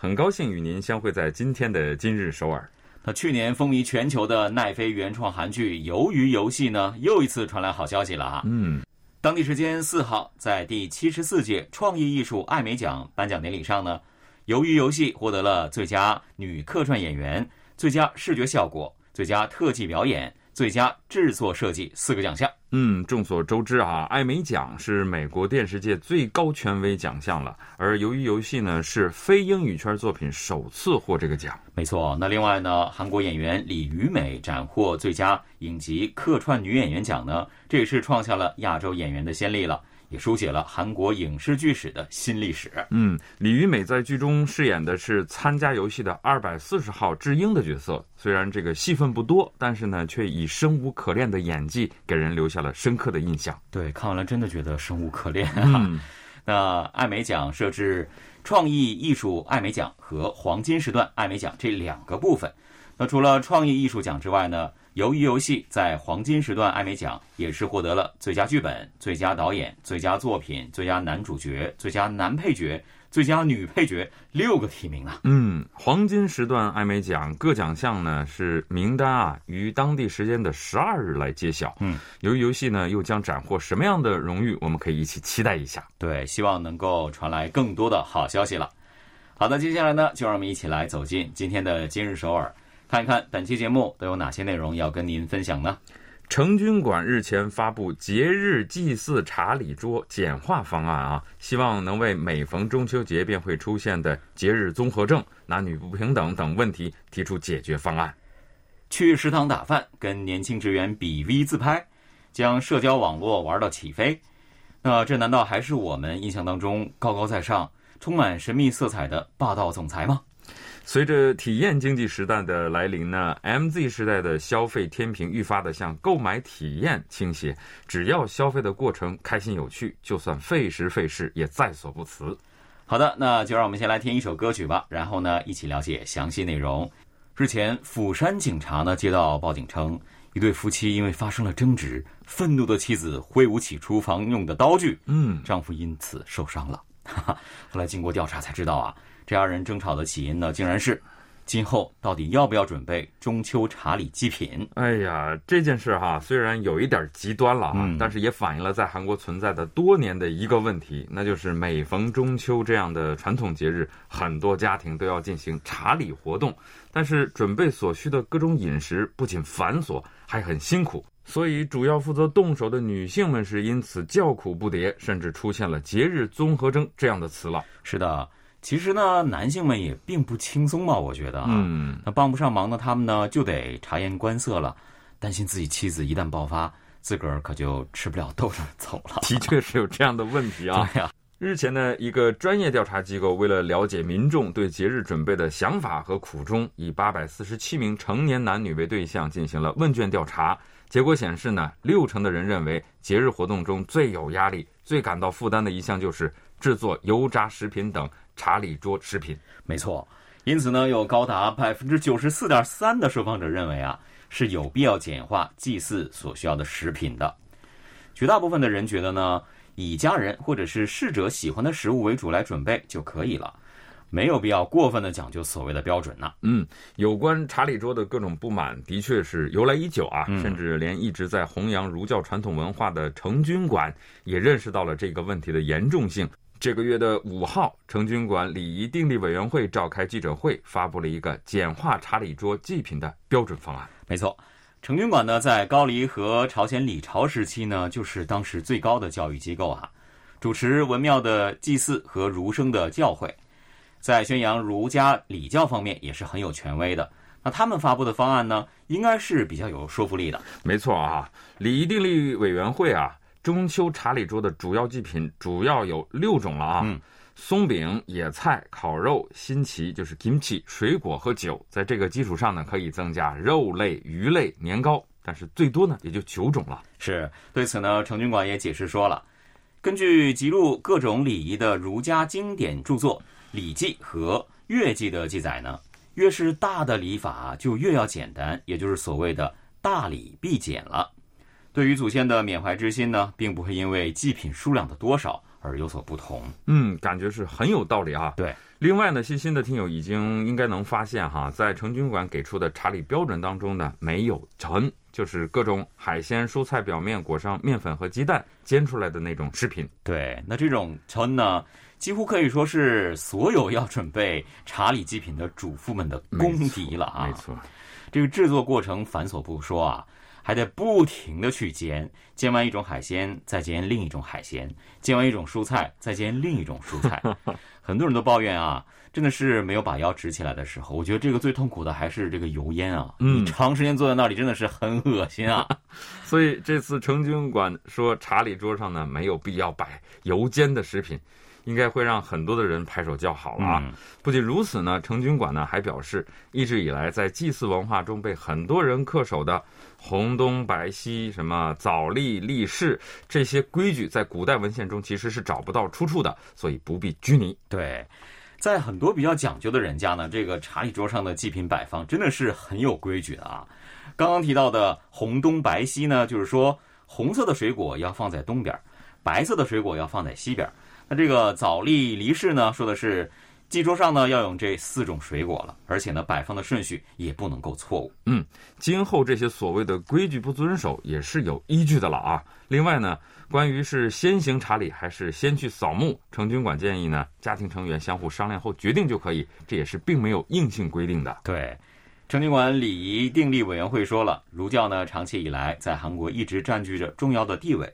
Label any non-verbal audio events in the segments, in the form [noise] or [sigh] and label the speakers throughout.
Speaker 1: 很高兴与您相会在今天的今日首尔。
Speaker 2: 那去年风靡全球的奈飞原创韩剧《鱿鱼游戏》呢，又一次传来好消息了啊！
Speaker 1: 嗯，
Speaker 2: 当地时间四号，在第七十四届创意艺术艾美奖颁奖典礼上呢。《鱿鱼游戏》获得了最佳女客串演员、最佳视觉效果、最佳特技表演、最佳制作设计四个奖项。
Speaker 1: 嗯，众所周知啊，艾美奖是美国电视界最高权威奖项了，而《由于游戏》呢是非英语圈作品首次获这个奖。
Speaker 2: 没错，那另外呢，韩国演员李雨美斩获最佳影集客串女演员奖呢，这也是创下了亚洲演员的先例了。也书写了韩国影视剧史的新历史。
Speaker 1: 嗯，李玉美在剧中饰演的是参加游戏的二百四十号智英的角色，虽然这个戏份不多，但是呢，却以生无可恋的演技给人留下了深刻的印象。
Speaker 2: 对，看完了真的觉得生无可恋。嗯，那艾美奖设置创意艺术艾美奖和黄金时段艾美奖这两个部分。那除了创意艺术奖之外呢？鱿鱼游戏在黄金时段艾美奖也是获得了最佳剧本、最佳导演、最佳作品、最佳男主角、最佳男配角、最佳女配角六个提名啊！
Speaker 1: 嗯，黄金时段艾美奖各奖项呢是名单啊，于当地时间的十二日来揭晓。
Speaker 2: 嗯，
Speaker 1: 鱿鱼游戏呢又将斩获什么样的荣誉？我们可以一起期待一下。
Speaker 2: 对，希望能够传来更多的好消息了。好的，接下来呢，就让我们一起来走进今天的今日首尔。看一看本期节目都有哪些内容要跟您分享呢？
Speaker 1: 成均馆日前发布节日祭祀茶礼桌简化方案啊，希望能为每逢中秋节便会出现的节日综合症、男女不平等等问题提出解决方案。
Speaker 2: 去食堂打饭，跟年轻职员比 V 自拍，将社交网络玩到起飞，那这难道还是我们印象当中高高在上、充满神秘色彩的霸道总裁吗？
Speaker 1: 随着体验经济时代的来临呢，MZ 时代的消费天平愈发的向购买体验倾斜。只要消费的过程开心有趣，就算费时费事也在所不辞。
Speaker 2: 好的，那就让我们先来听一首歌曲吧，然后呢，一起了解详细内容。日前，釜山警察呢接到报警称，一对夫妻因为发生了争执，愤怒的妻子挥舞起厨房用的刀具，
Speaker 1: 嗯，
Speaker 2: 丈夫因此受伤了。[laughs] 后来经过调查才知道啊。这二人争吵的起因呢，竟然是今后到底要不要准备中秋茶礼祭品？
Speaker 1: 哎呀，这件事哈，虽然有一点极端了啊，但是也反映了在韩国存在的多年的一个问题，那就是每逢中秋这样的传统节日，很多家庭都要进行茶礼活动，但是准备所需的各种饮食不仅繁琐，还很辛苦，所以主要负责动手的女性们是因此叫苦不迭，甚至出现了“节日综合征”这样的词了。
Speaker 2: 是的。其实呢，男性们也并不轻松嘛，我觉得啊，那帮不上忙的他们呢，就得察言观色了，担心自己妻子一旦爆发，自个儿可就吃不了兜着走了。
Speaker 1: 的确是有这样的问题啊。[laughs]
Speaker 2: 对呀，
Speaker 1: 日前呢，一个专业调查机构为了了解民众对节日准备的想法和苦衷，以八百四十七名成年男女为对象进行了问卷调查。结果显示呢，六成的人认为节日活动中最有压力、最感到负担的一项就是制作油炸食品等。茶礼桌食品，
Speaker 2: 没错。因此呢，有高达百分之九十四点三的受访者认为啊，是有必要简化祭祀所需要的食品的。绝大部分的人觉得呢，以家人或者是逝者喜欢的食物为主来准备就可以了，没有必要过分的讲究所谓的标准呢。
Speaker 1: 嗯，有关查理桌的各种不满，的确是由来已久啊，甚至连一直在弘扬儒教传统文化的成均馆也认识到了这个问题的严重性。这个月的五号，成均馆礼仪定立委员会召开记者会，发布了一个简化查理桌祭品的标准方案。
Speaker 2: 没错，成均馆呢，在高丽和朝鲜李朝时期呢，就是当时最高的教育机构啊，主持文庙的祭祀和儒生的教诲，在宣扬儒家礼教方面也是很有权威的。那他们发布的方案呢，应该是比较有说服力的。
Speaker 1: 没错啊，礼仪定立委员会啊。中秋茶礼桌的主要祭品主要有六种了啊。松饼、野菜、烤肉、新奇就是 kimchi，水果和酒，在这个基础上呢，可以增加肉类、鱼类、年糕，但是最多呢也就九种了。
Speaker 2: 是对此呢，程军馆也解释说了，根据记录各种礼仪的儒家经典著作《礼记》和《乐记》的记载呢，越是大的礼法就越要简单，也就是所谓的大礼必简了。对于祖先的缅怀之心呢，并不会因为祭品数量的多少而有所不同。
Speaker 1: 嗯，感觉是很有道理啊。
Speaker 2: 对，
Speaker 1: 另外呢，细心的听友已经应该能发现哈，在成军馆给出的查理标准当中呢，没有陈，就是各种海鲜、蔬菜表面裹上面粉和鸡蛋煎出来的那种食品。
Speaker 2: 对，那这种陈呢，几乎可以说是所有要准备查理祭品的主妇们的公敌了啊。
Speaker 1: 没错，
Speaker 2: 这个制作过程繁琐不说啊。还得不停的去煎，煎完一种海鲜，再煎另一种海鲜；煎完一种蔬菜，再煎另一种蔬菜。[laughs] 很多人都抱怨啊，真的是没有把腰直起来的时候。我觉得这个最痛苦的还是这个油烟啊，
Speaker 1: 嗯，
Speaker 2: 长时间坐在那里真的是很恶心啊。[laughs]
Speaker 1: 所以这次成军馆说茶礼桌上呢没有必要摆油煎的食品。应该会让很多的人拍手叫好了啊！不仅如此呢，成军馆呢还表示，一直以来在祭祀文化中被很多人恪守的红东白西、什么早立立誓这些规矩，在古代文献中其实是找不到出处的，所以不必拘泥。
Speaker 2: 对，在很多比较讲究的人家呢，这个茶礼桌上的祭品摆放真的是很有规矩的啊。刚刚提到的红东白西呢，就是说红色的水果要放在东边，白色的水果要放在西边。那这个早立离世呢，说的是祭桌上呢要用这四种水果了，而且呢摆放的顺序也不能够错误。
Speaker 1: 嗯，今后这些所谓的规矩不遵守也是有依据的了啊。另外呢，关于是先行查理还是先去扫墓，成军馆建议呢家庭成员相互商量后决定就可以，这也是并没有硬性规定的。
Speaker 2: 对，成军馆礼仪定立委员会说了，儒教呢长期以来在韩国一直占据着重要的地位。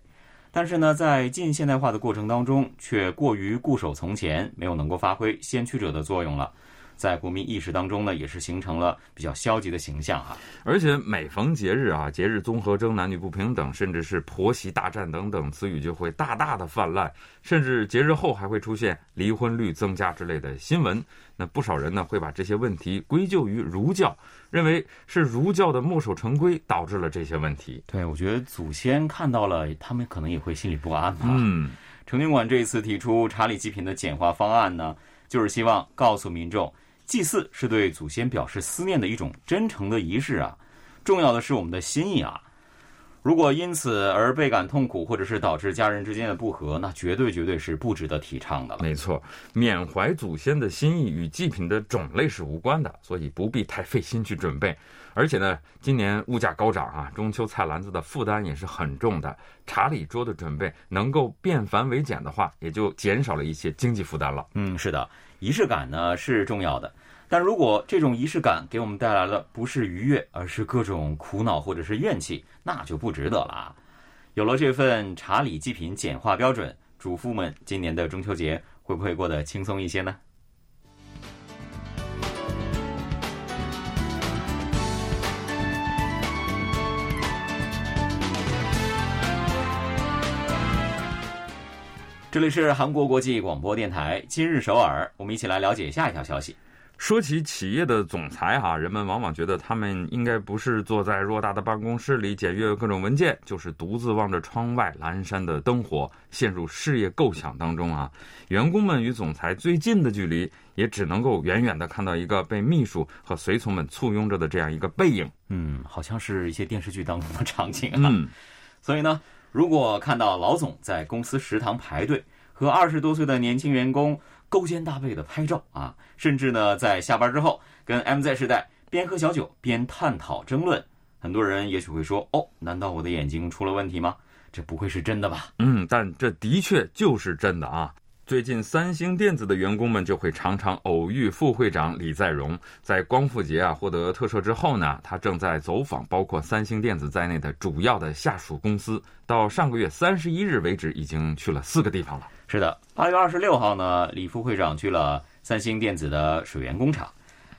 Speaker 2: 但是呢，在近现代化的过程当中，却过于固守从前，没有能够发挥先驱者的作用了。在国民意识当中呢，也是形成了比较消极的形象哈。
Speaker 1: 而且每逢节日啊，节日综合征、男女不平等，甚至是婆媳大战等等词语就会大大的泛滥，甚至节日后还会出现离婚率增加之类的新闻。那不少人呢会把这些问题归咎于儒教，认为是儒教的墨守成规导致了这些问题。
Speaker 2: 对，我觉得祖先看到了，他们可能也会心里不安吧。
Speaker 1: 嗯，
Speaker 2: 成军馆这一次提出查理祭品的简化方案呢，就是希望告诉民众。祭祀是对祖先表示思念的一种真诚的仪式啊，重要的是我们的心意啊。如果因此而倍感痛苦，或者是导致家人之间的不和，那绝对绝对是不值得提倡的。
Speaker 1: 没错，缅怀祖先的心意与祭品的种类是无关的，所以不必太费心去准备。而且呢，今年物价高涨啊，中秋菜篮子的负担也是很重的。茶礼桌的准备能够变繁为简的话，也就减少了一些经济负担了。
Speaker 2: 嗯，是的，仪式感呢是重要的。但如果这种仪式感给我们带来的不是愉悦，而是各种苦恼或者是怨气，那就不值得了啊！有了这份茶礼祭品简化标准，主妇们今年的中秋节会不会过得轻松一些呢？这里是韩国国际广播电台今日首尔，我们一起来了解下一条消息。
Speaker 1: 说起企业的总裁哈，人们往往觉得他们应该不是坐在偌大的办公室里检阅各种文件，就是独自望着窗外阑珊的灯火，陷入事业构想当中啊。员工们与总裁最近的距离，也只能够远远的看到一个被秘书和随从们簇拥着的这样一个背影。
Speaker 2: 嗯，好像是一些电视剧当中的场景啊。
Speaker 1: 嗯，
Speaker 2: 所以呢，如果看到老总在公司食堂排队，和二十多岁的年轻员工。勾肩搭背的拍照啊，甚至呢，在下班之后跟 MZ 时代边喝小酒边探讨争论。很多人也许会说：“哦，难道我的眼睛出了问题吗？这不会是真的吧？”
Speaker 1: 嗯，但这的确就是真的啊。最近，三星电子的员工们就会常常偶遇副会长李在镕。在光复节啊获得特赦之后呢，他正在走访包括三星电子在内的主要的下属公司。到上个月三十一日为止，已经去了四个地方了。
Speaker 2: 是的，八月二十六号呢，李副会长去了三星电子的水源工厂。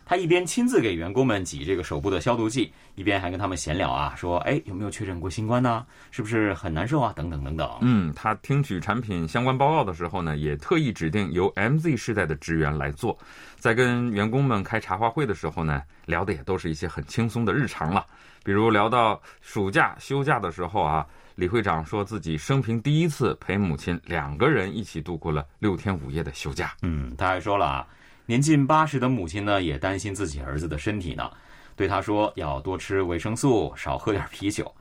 Speaker 2: 他一边亲自给员工们挤这个手部的消毒剂，一边还跟他们闲聊啊，说：“哎，有没有确诊过新冠呢？是不是很难受啊？等等等等。”
Speaker 1: 嗯，他听取产品相关报告的时候呢，也特意指定由 MZ 世代的职员来做。在跟员工们开茶话会的时候呢，聊的也都是一些很轻松的日常了。比如聊到暑假休假的时候啊，李会长说自己生平第一次陪母亲两个人一起度过了六天五夜的休假。
Speaker 2: 嗯，他还说了啊。年近八十的母亲呢，也担心自己儿子的身体呢，对他说要多吃维生素，少喝点啤酒。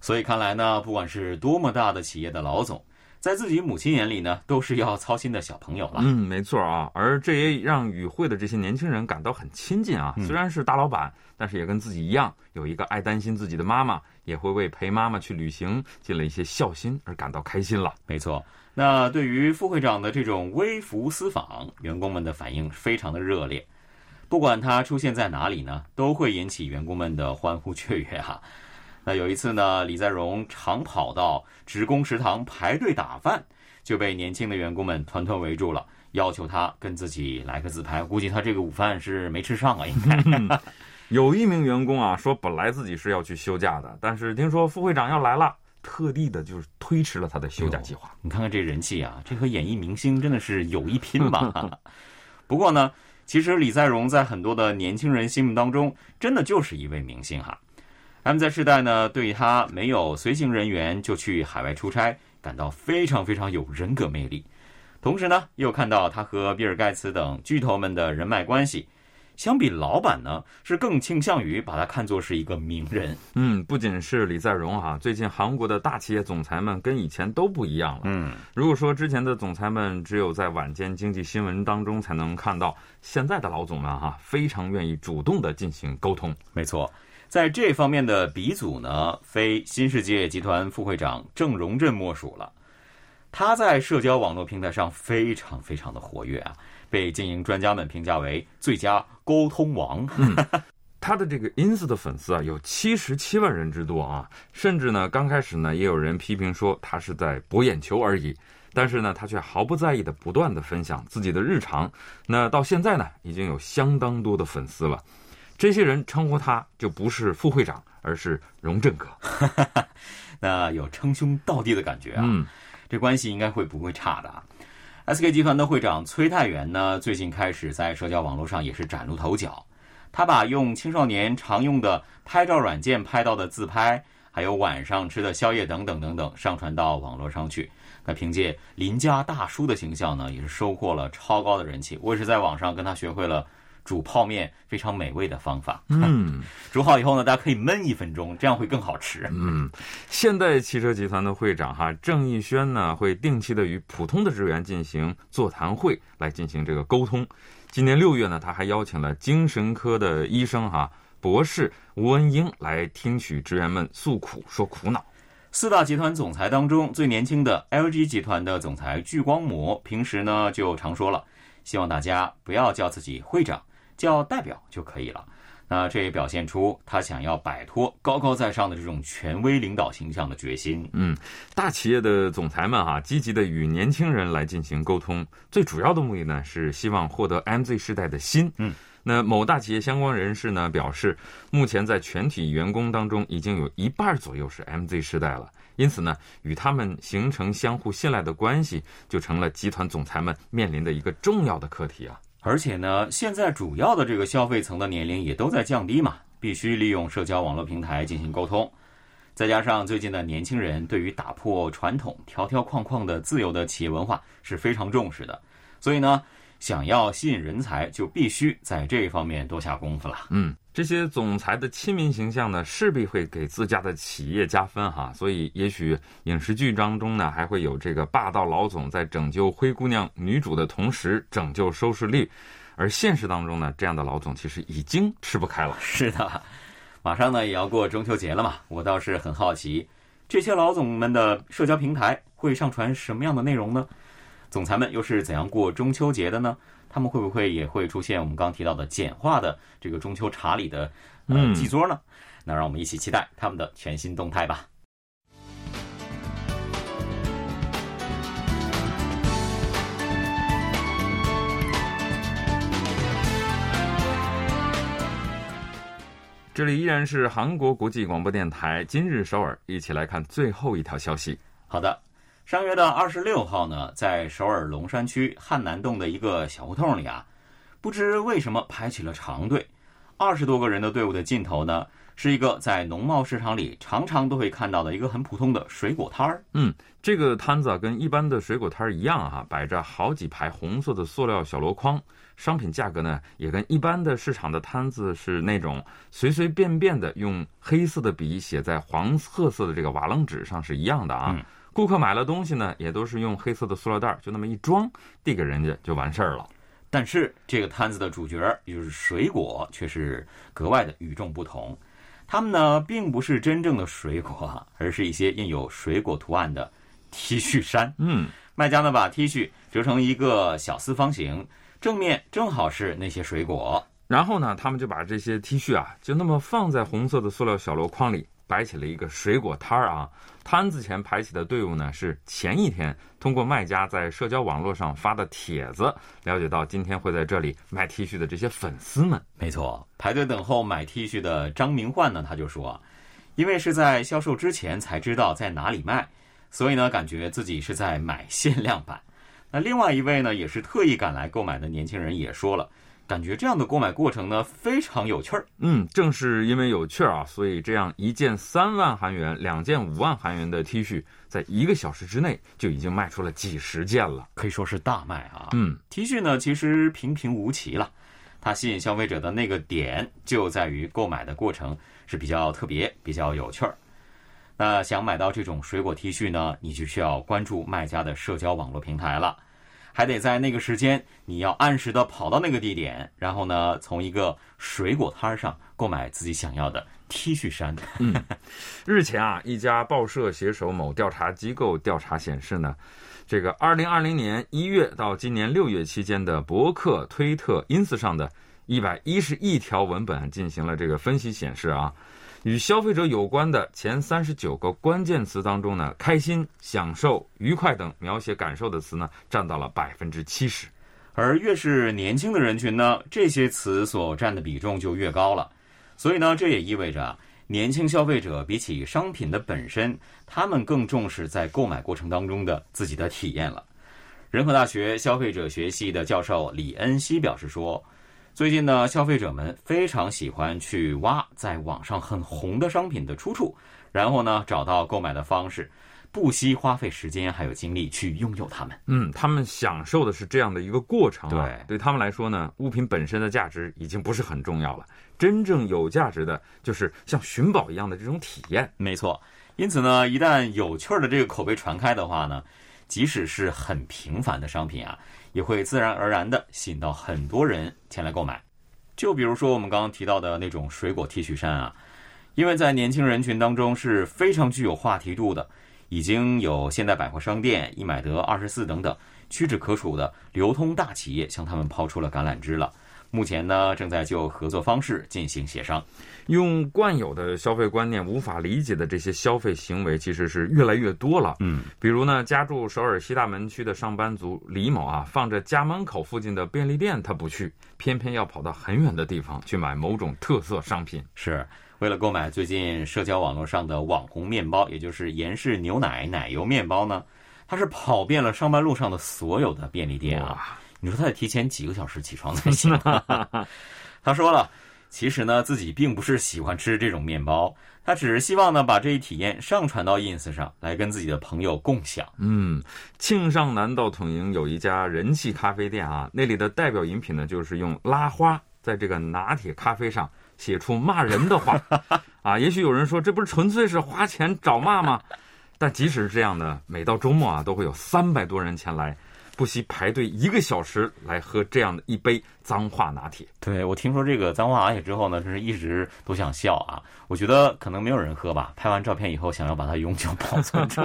Speaker 2: 所以看来呢，不管是多么大的企业的老总，在自己母亲眼里呢，都是要操心的小朋友了。
Speaker 1: 嗯，没错啊。而这也让与会的这些年轻人感到很亲近啊。虽然是大老板，但是也跟自己一样，有一个爱担心自己的妈妈，也会为陪妈妈去旅行尽了一些孝心而感到开心了。
Speaker 2: 没错。那对于副会长的这种微服私访，员工们的反应非常的热烈。不管他出现在哪里呢，都会引起员工们的欢呼雀跃哈。[laughs] 那有一次呢，李在镕常跑到职工食堂排队打饭，就被年轻的员工们团团围住了，要求他跟自己来个自拍。估计他这个午饭是没吃上啊，应该。[laughs]
Speaker 1: 有一名员工啊说，本来自己是要去休假的，但是听说副会长要来了。特地的就是推迟了他的休假计划。
Speaker 2: 你看看这人气啊，这和演艺明星真的是有一拼吧？[laughs] 不过呢，其实李在镕在很多的年轻人心目当中，真的就是一位明星哈。M Z 世代呢，对他没有随行人员就去海外出差，感到非常非常有人格魅力。同时呢，又看到他和比尔盖茨等巨头们的人脉关系。相比老板呢，是更倾向于把他看作是一个名人。
Speaker 1: 嗯，不仅是李在镕哈，最近韩国的大企业总裁们跟以前都不一样了。
Speaker 2: 嗯，
Speaker 1: 如果说之前的总裁们只有在晚间经济新闻当中才能看到，现在的老总们哈，非常愿意主动的进行沟通。
Speaker 2: 没错，在这方面的鼻祖呢，非新世界集团副会长郑荣镇莫属了。他在社交网络平台上非常非常的活跃啊。被经营专家们评价为最佳沟通王。[laughs]
Speaker 1: 他的这个 ins 的粉丝啊，有七十七万人之多啊，甚至呢，刚开始呢，也有人批评说他是在博眼球而已。但是呢，他却毫不在意的不断的分享自己的日常。那到现在呢，已经有相当多的粉丝了。这些人称呼他就不是副会长，而是荣振哥。[laughs]
Speaker 2: 那有称兄道弟的感觉啊。
Speaker 1: 嗯，
Speaker 2: 这关系应该会不会差的啊？SK 集团的会长崔泰元呢，最近开始在社交网络上也是崭露头角。他把用青少年常用的拍照软件拍到的自拍，还有晚上吃的宵夜等等等等，上传到网络上去。那凭借邻家大叔的形象呢，也是收获了超高的人气。我也是在网上跟他学会了。煮泡面非常美味的方法。
Speaker 1: 嗯，[laughs]
Speaker 2: 煮好以后呢，大家可以焖一分钟，这样会更好吃。
Speaker 1: 嗯，现代汽车集团的会长哈郑义轩呢，会定期的与普通的职员进行座谈会，来进行这个沟通。今年六月呢，他还邀请了精神科的医生哈博士吴文英来听取职员们诉苦，说苦恼。
Speaker 2: 四大集团总裁当中最年轻的 LG 集团的总裁聚光模，平时呢就常说了，希望大家不要叫自己会长。叫代表就可以了，那这也表现出他想要摆脱高高在上的这种权威领导形象的决心。
Speaker 1: 嗯，大企业的总裁们哈，积极的与年轻人来进行沟通，最主要的目的呢是希望获得 MZ 时代的心。
Speaker 2: 嗯，
Speaker 1: 那某大企业相关人士呢表示，目前在全体员工当中已经有一半左右是 MZ 时代了，因此呢，与他们形成相互信赖的关系，就成了集团总裁们面临的一个重要的课题啊。
Speaker 2: 而且呢，现在主要的这个消费层的年龄也都在降低嘛，必须利用社交网络平台进行沟通。再加上最近的年轻人对于打破传统条条框框的自由的企业文化是非常重视的，所以呢。想要吸引人才，就必须在这一方面多下功夫了。
Speaker 1: 嗯，这些总裁的亲民形象呢，势必会给自家的企业加分哈。所以，也许影视剧当中呢，还会有这个霸道老总在拯救灰姑娘女主的同时拯救收视率，而现实当中呢，这样的老总其实已经吃不开了。
Speaker 2: 是的，马上呢也要过中秋节了嘛，我倒是很好奇，这些老总们的社交平台会上传什么样的内容呢？总裁们又是怎样过中秋节的呢？他们会不会也会出现我们刚提到的简化的这个中秋茶礼的呃祭桌呢？那让我们一起期待他们的全新动态吧。
Speaker 1: 这里依然是韩国国际广播电台今日首尔，一起来看最后一条消息。
Speaker 2: 好的，上月的二十六号呢，在首尔龙山区汉南洞的一个小胡同里啊，不知为什么排起了长队，二十多个人的队伍的尽头呢。是一个在农贸市场里常常都会看到的一个很普通的水果摊儿。
Speaker 1: 嗯，这个摊子啊，跟一般的水果摊儿一样啊，摆着好几排红色的塑料小箩筐，商品价格呢也跟一般的市场的摊子是那种随随便便的用黑色的笔写在黄褐色的这个瓦楞纸上是一样的啊。顾客买了东西呢，也都是用黑色的塑料袋就那么一装，递给人家就完事儿了。
Speaker 2: 但是这个摊子的主角，也就是水果，却是格外的与众不同。他们呢，并不是真正的水果，而是一些印有水果图案的 T 恤衫。
Speaker 1: 嗯，
Speaker 2: 卖家呢把 T 恤折成一个小四方形，正面正好是那些水果。
Speaker 1: 然后呢，他们就把这些 T 恤啊，就那么放在红色的塑料小箩筐里。摆起了一个水果摊儿啊，摊子前排起的队伍呢是前一天通过卖家在社交网络上发的帖子了解到今天会在这里卖 T 恤的这些粉丝们。
Speaker 2: 没错，排队等候买 T 恤的张明焕呢，他就说，因为是在销售之前才知道在哪里卖，所以呢感觉自己是在买限量版。那另外一位呢，也是特意赶来购买的年轻人也说了。感觉这样的购买过程呢非常有趣儿。
Speaker 1: 嗯，正是因为有趣儿啊，所以这样一件三万韩元、两件五万韩元的 T 恤，在一个小时之内就已经卖出了几十件了，
Speaker 2: 可以说是大卖啊。
Speaker 1: 嗯
Speaker 2: ，T 恤呢其实平平无奇了，它吸引消费者的那个点就在于购买的过程是比较特别、比较有趣儿。那想买到这种水果 T 恤呢，你就需要关注卖家的社交网络平台了。还得在那个时间，你要按时的跑到那个地点，然后呢，从一个水果摊上购买自己想要的 T 恤衫。
Speaker 1: 嗯，[laughs] 日前啊，一家报社携手某调查机构调查显示呢，这个二零二零年一月到今年六月期间的博客、推特、ins 上的一百一十亿条文本进行了这个分析，显示啊。与消费者有关的前三十九个关键词当中呢，开心、享受、愉快等描写感受的词呢，占到了百分之七十。
Speaker 2: 而越是年轻的人群呢，这些词所占的比重就越高了。所以呢，这也意味着年轻消费者比起商品的本身，他们更重视在购买过程当中的自己的体验了。仁和大学消费者学系的教授李恩熙表示说。最近呢，消费者们非常喜欢去挖在网上很红的商品的出处，然后呢找到购买的方式，不惜花费时间还有精力去拥有它们。
Speaker 1: 嗯，他们享受的是这样的一个过程。
Speaker 2: 对，
Speaker 1: 对他们来说呢，物品本身的价值已经不是很重要了，真正有价值的就是像寻宝一样的这种体验。
Speaker 2: 没错，因此呢，一旦有趣儿的这个口碑传开的话呢，即使是很平凡的商品啊。也会自然而然地吸引到很多人前来购买，就比如说我们刚刚提到的那种水果 T 恤衫啊，因为在年轻人群当中是非常具有话题度的，已经有现代百货商店、易买得、二十四等等屈指可数的流通大企业向他们抛出了橄榄枝了。目前呢，正在就合作方式进行协商。
Speaker 1: 用惯有的消费观念无法理解的这些消费行为，其实是越来越多了。
Speaker 2: 嗯，
Speaker 1: 比如呢，家住首尔西大门区的上班族李某啊，放着家门口附近的便利店他不去，偏偏要跑到很远的地方去买某种特色商品，
Speaker 2: 是为了购买最近社交网络上的网红面包，也就是严氏牛奶奶油面包呢。他是跑遍了上班路上的所有的便利店啊。你说他得提前几个小时起床才行。[laughs] 他说了，其实呢自己并不是喜欢吃这种面包，他只是希望呢把这一体验上传到 ins 上来跟自己的朋友共享。
Speaker 1: 嗯，庆尚南道统营有一家人气咖啡店啊，那里的代表饮品呢就是用拉花在这个拿铁咖啡上写出骂人的话 [laughs] 啊。也许有人说这不是纯粹是花钱找骂吗？但即使是这样的，每到周末啊都会有三百多人前来。不惜排队一个小时来喝这样的一杯脏话拿铁。
Speaker 2: 对我听说这个脏话拿铁之后呢，真是一直都想笑啊。我觉得可能没有人喝吧。拍完照片以后，想要把它永久保存住。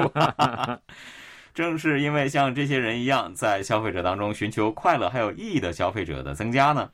Speaker 2: [laughs] 正是因为像这些人一样，在消费者当中寻求快乐还有意义的消费者的增加呢，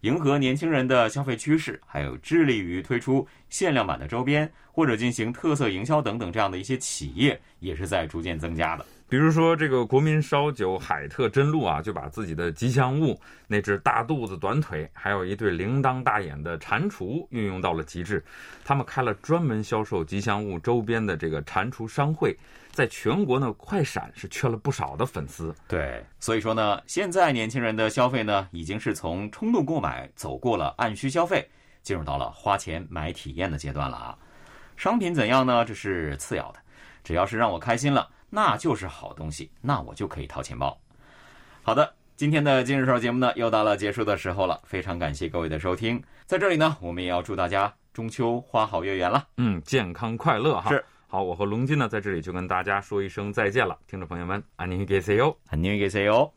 Speaker 2: 迎合年轻人的消费趋势，还有致力于推出限量版的周边或者进行特色营销等等这样的一些企业，也是在逐渐增加的。
Speaker 1: 比如说这个国民烧酒海特真露啊，就把自己的吉祥物那只大肚子短腿，还有一对铃铛大眼的蟾蜍运用到了极致。他们开了专门销售吉祥物周边的这个蟾蜍商会，在全国呢，快闪是缺了不少的粉丝。
Speaker 2: 对，所以说呢，现在年轻人的消费呢，已经是从冲动购买走过了按需消费，进入到了花钱买体验的阶段了啊。商品怎样呢？这是次要的，只要是让我开心了。那就是好东西，那我就可以掏钱包。好的，今天的今日说节目呢，又到了结束的时候了。非常感谢各位的收听，在这里呢，我们也要祝大家中秋花好月圆了。
Speaker 1: 嗯，健康快乐哈。
Speaker 2: 是，
Speaker 1: 好，我和龙金呢，在这里就跟大家说一声再见了。听众朋友们，안녕히계세 요，
Speaker 2: 안녕히계세 요。